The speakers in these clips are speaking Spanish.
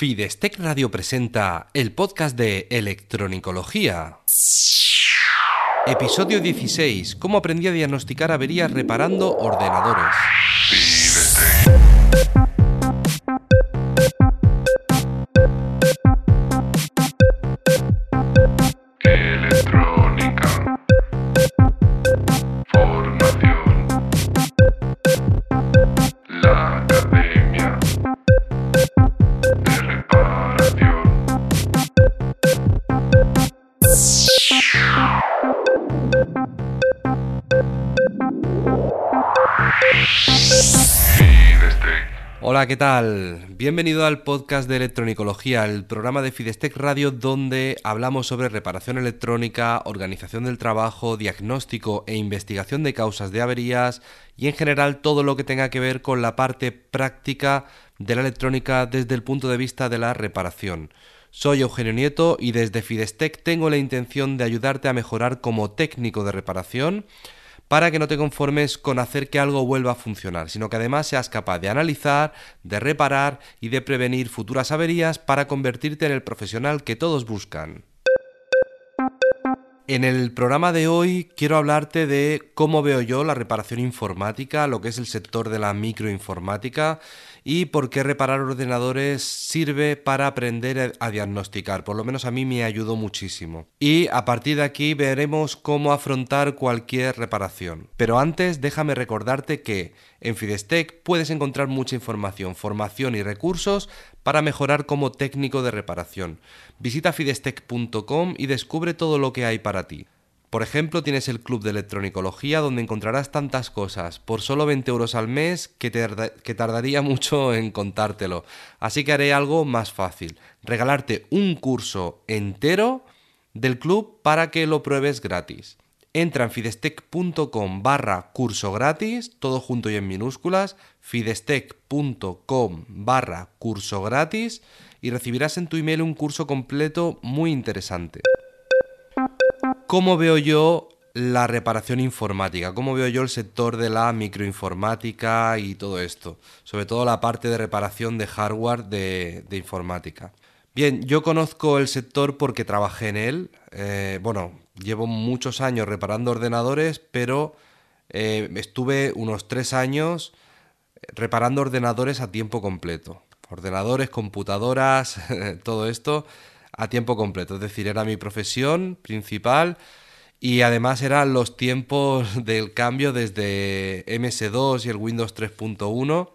Fidestec Radio presenta el podcast de Electronicología. Episodio 16. Cómo aprendí a diagnosticar averías reparando ordenadores. Hola, ¿qué tal? Bienvenido al podcast de Electronicología, el programa de Fidestec Radio donde hablamos sobre reparación electrónica, organización del trabajo, diagnóstico e investigación de causas de averías y en general todo lo que tenga que ver con la parte práctica de la electrónica desde el punto de vista de la reparación. Soy Eugenio Nieto y desde Fidestec tengo la intención de ayudarte a mejorar como técnico de reparación para que no te conformes con hacer que algo vuelva a funcionar, sino que además seas capaz de analizar, de reparar y de prevenir futuras averías para convertirte en el profesional que todos buscan. En el programa de hoy quiero hablarte de cómo veo yo la reparación informática, lo que es el sector de la microinformática y por qué reparar ordenadores sirve para aprender a diagnosticar. Por lo menos a mí me ayudó muchísimo. Y a partir de aquí veremos cómo afrontar cualquier reparación. Pero antes déjame recordarte que en Fidestec puedes encontrar mucha información, formación y recursos para mejorar como técnico de reparación. Visita fidestec.com y descubre todo lo que hay para ti. Por ejemplo, tienes el Club de Electronicología donde encontrarás tantas cosas por solo 20 euros al mes que, tarda- que tardaría mucho en contártelo. Así que haré algo más fácil, regalarte un curso entero del club para que lo pruebes gratis. Entra en fidestec.com barra curso gratis, todo junto y en minúsculas, fidestec.com barra curso gratis y recibirás en tu email un curso completo muy interesante. ¿Cómo veo yo la reparación informática? ¿Cómo veo yo el sector de la microinformática y todo esto? Sobre todo la parte de reparación de hardware de, informática. Bien, yo conozco el sector porque trabajé en él. Eh, bueno, llevo muchos años reparando ordenadores, pero eh, estuve unos tres años reparando ordenadores a tiempo completo. Ordenadores, computadoras, todo esto a tiempo completo. Es decir, era mi profesión principal y además eran los tiempos del cambio desde MS2 y el Windows 3.1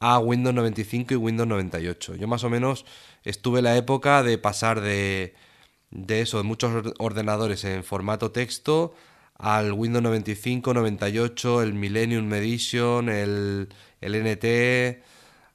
a Windows 95 y Windows 98. Yo más o menos estuve la época de pasar de, de eso, de muchos or- ordenadores en formato texto al Windows 95, 98, el Millennium Edition, el, el NT,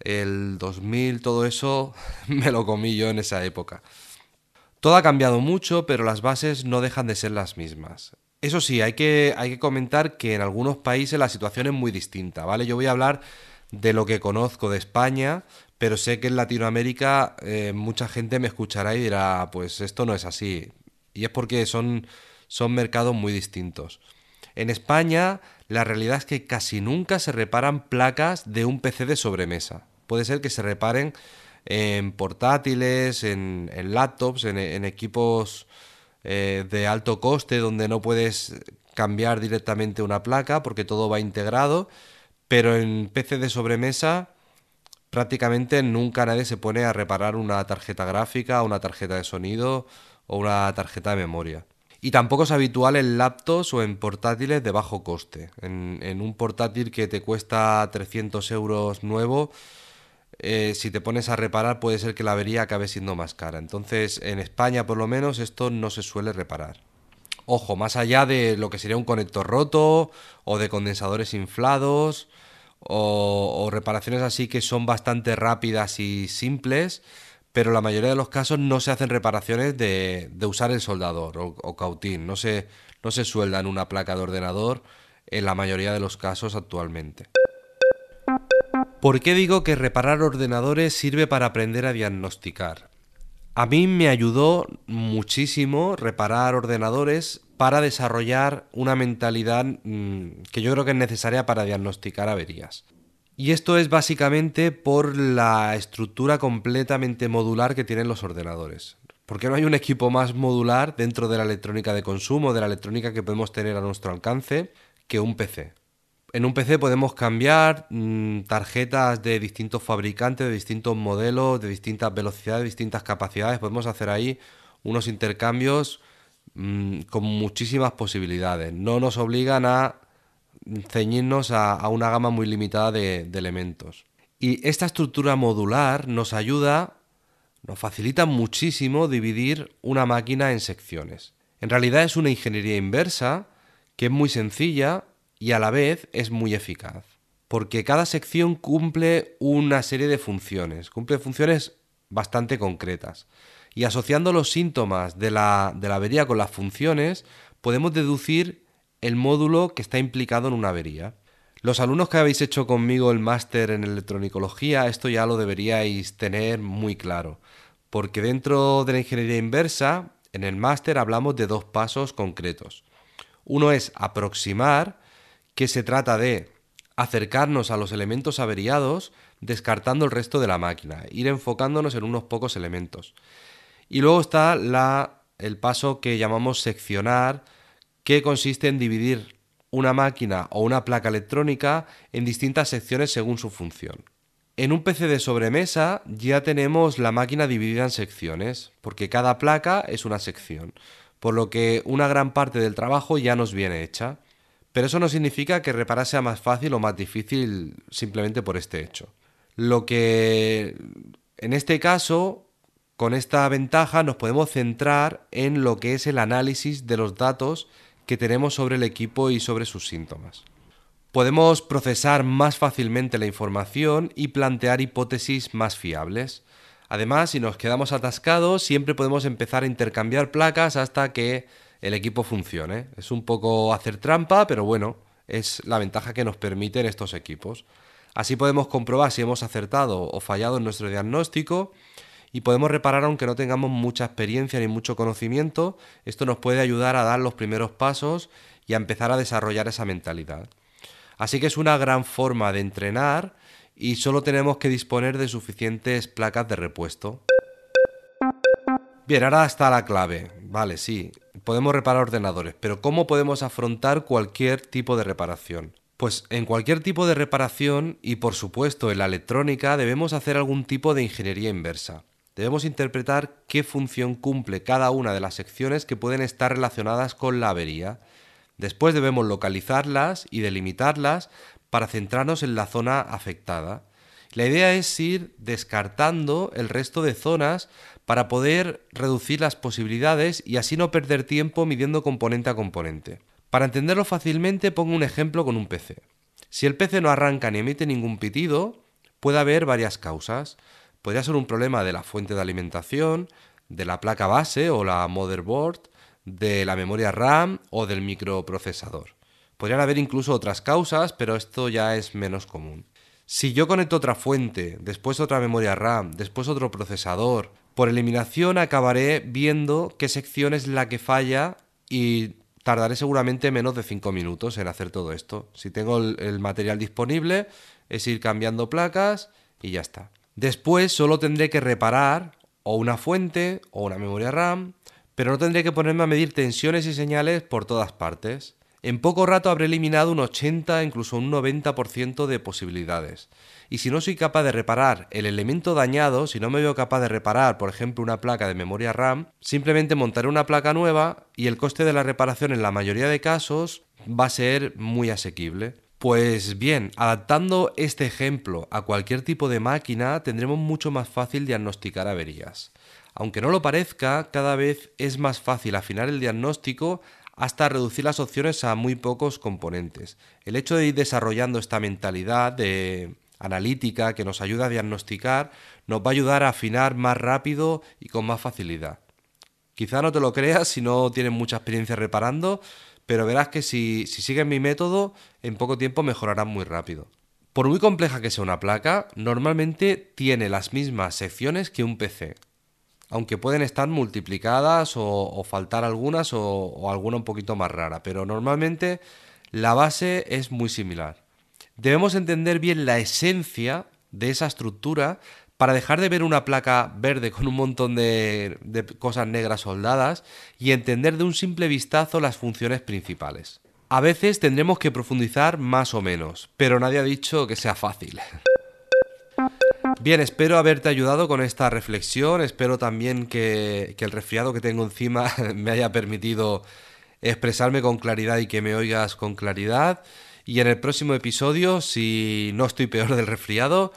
el 2000, todo eso me lo comí yo en esa época. Todo ha cambiado mucho, pero las bases no dejan de ser las mismas. Eso sí, hay que, hay que comentar que en algunos países la situación es muy distinta, ¿vale? Yo voy a hablar de lo que conozco de España, pero sé que en Latinoamérica eh, mucha gente me escuchará y dirá, pues esto no es así. Y es porque son, son mercados muy distintos. En España, la realidad es que casi nunca se reparan placas de un PC de sobremesa. Puede ser que se reparen en portátiles, en, laptops, en, en equipos eh, de alto coste donde no puedes cambiar directamente una placa porque todo va integrado, pero en PC de sobremesa prácticamente nunca nadie se pone a reparar una tarjeta gráfica, una tarjeta de sonido o una tarjeta de memoria. Y tampoco es habitual en laptops o en portátiles de bajo coste. En, en un portátil que te cuesta 300 euros nuevo, eh, si te pones a reparar puede ser que la avería acabe siendo más cara. Entonces, en España por lo menos esto no se suele reparar. Ojo, más allá de lo que sería un conector roto o de condensadores inflados o, reparaciones así que son bastante rápidas y simples, pero la mayoría de los casos no se hacen reparaciones de, usar el soldador o, cautín, no se, no se suelda en una placa de ordenador en la mayoría de los casos actualmente. ¿Por qué digo que reparar ordenadores sirve para aprender a diagnosticar? A mí me ayudó muchísimo reparar ordenadores para desarrollar una mentalidad mm, que yo creo que es necesaria para diagnosticar averías. Y esto es básicamente por la estructura completamente modular que tienen los ordenadores. Porque no hay un equipo más modular dentro de la electrónica de consumo, de la electrónica que podemos tener a nuestro alcance, que un PC. En un PC podemos cambiar mm, tarjetas de distintos fabricantes, de distintos modelos, de distintas velocidades, de distintas capacidades. Podemos hacer ahí unos intercambios mm, con muchísimas posibilidades. No nos obligan a ceñirnos a, una gama muy limitada de, de elementos. Y esta estructura modular nos ayuda, nos facilita muchísimo dividir una máquina en secciones. En realidad es una ingeniería inversa que es muy sencilla y a la vez es muy eficaz. Porque cada sección cumple una serie de funciones, cumple funciones bastante concretas. Y asociando los síntomas de la, de la avería con las funciones, podemos deducir el módulo que está implicado en una avería. Los alumnos que habéis hecho conmigo el máster en electronicología, esto ya lo deberíais tener muy claro, porque dentro de la ingeniería inversa, en el máster hablamos de dos pasos concretos. Uno es aproximar, que se trata de acercarnos a los elementos averiados descartando el resto de la máquina, ir enfocándonos en unos pocos elementos. Y luego está la, el paso que llamamos seccionar, que consiste en dividir una máquina o una placa electrónica en distintas secciones según su función. En un PC de sobremesa ya tenemos la máquina dividida en secciones, porque cada placa es una sección, por lo que una gran parte del trabajo ya nos viene hecha. Pero eso no significa que reparar sea más fácil o más difícil simplemente por este hecho. Lo que en este caso, con esta ventaja, nos podemos centrar en lo que es el análisis de los datos que tenemos sobre el equipo y sobre sus síntomas. Podemos procesar más fácilmente la información y plantear hipótesis más fiables. Además, si nos quedamos atascados, siempre podemos empezar a intercambiar placas hasta que el equipo funcione. Es un poco hacer trampa, pero bueno, es la ventaja que nos permiten estos equipos. Así podemos comprobar si hemos acertado o fallado en nuestro diagnóstico y podemos reparar aunque no tengamos mucha experiencia ni mucho conocimiento, esto nos puede ayudar a dar los primeros pasos y a empezar a desarrollar esa mentalidad. Así que es una gran forma de entrenar y solo tenemos que disponer de suficientes placas de repuesto. Bien, ahora está la clave. Vale, sí, podemos reparar ordenadores, pero ¿cómo podemos afrontar cualquier tipo de reparación? Pues en cualquier tipo de reparación y por supuesto en la electrónica debemos hacer algún tipo de ingeniería inversa. Debemos interpretar qué función cumple cada una de las secciones que pueden estar relacionadas con la avería. Después debemos localizarlas y delimitarlas para centrarnos en la zona afectada. La idea es ir descartando el resto de zonas para poder reducir las posibilidades y así no perder tiempo midiendo componente a componente. Para entenderlo fácilmente pongo un ejemplo con un PC. Si el PC no arranca ni emite ningún pitido, puede haber varias causas. Podría ser un problema de la fuente de alimentación, de la placa base o la motherboard, de la memoria RAM o del microprocesador. Podrían haber incluso otras causas, pero esto ya es menos común. Si yo conecto otra fuente, después otra memoria RAM, después otro procesador, por eliminación acabaré viendo qué sección es la que falla y tardaré seguramente menos de 5 minutos en hacer todo esto. Si tengo el, el material disponible, es ir cambiando placas y ya está. Después solo tendré que reparar o una fuente o una memoria RAM, pero no tendré que ponerme a medir tensiones y señales por todas partes. En poco rato habré eliminado un 80, incluso un 90% de posibilidades. Y si no soy capaz de reparar el elemento dañado, si no me veo capaz de reparar, por ejemplo, una placa de memoria RAM, simplemente montaré una placa nueva y el coste de la reparación en la mayoría de casos va a ser muy asequible. Pues bien, adaptando este ejemplo a cualquier tipo de máquina tendremos mucho más fácil diagnosticar averías. Aunque no lo parezca, cada vez es más fácil afinar el diagnóstico hasta reducir las opciones a muy pocos componentes. El hecho de ir desarrollando esta mentalidad de analítica que nos ayuda a diagnosticar nos va a ayudar a afinar más rápido y con más facilidad. Quizá no te lo creas si no tienes mucha experiencia reparando, pero verás que si, si sigues mi método, en poco tiempo mejorarás muy rápido. Por muy compleja que sea una placa, normalmente tiene las mismas secciones que un PC, aunque pueden estar multiplicadas o, faltar algunas o, alguna un poquito más rara, pero normalmente la base es muy similar. Debemos entender bien la esencia de esa estructura para dejar de ver una placa verde con un montón de, cosas negras soldadas y entender de un simple vistazo las funciones principales. A veces tendremos que profundizar más o menos, pero nadie ha dicho que sea fácil. Bien, espero haberte ayudado con esta reflexión, espero también que, que el resfriado que tengo encima me haya permitido expresarme con claridad y que me oigas con claridad. Y en el próximo episodio, si no estoy peor del resfriado,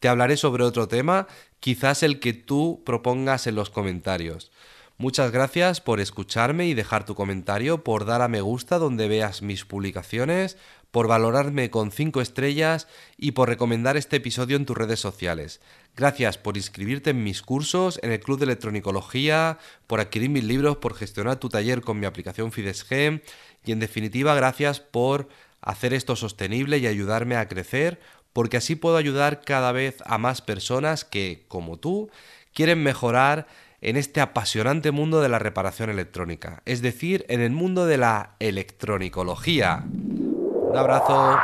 te hablaré sobre otro tema, quizás el que tú propongas en los comentarios. Muchas gracias por escucharme y dejar tu comentario, por dar a me gusta donde veas mis publicaciones, por valorarme con 5 estrellas y por recomendar este episodio en tus redes sociales. Gracias por inscribirte en mis cursos, en el Club de Electronicología, por adquirir mis libros, por gestionar tu taller con mi aplicación FidesG y en definitiva gracias por hacer esto sostenible y ayudarme a crecer, porque así puedo ayudar cada vez a más personas que, como tú, quieren mejorar en este apasionante mundo de la reparación electrónica, es decir, en el mundo de la electronicología. Un abrazo.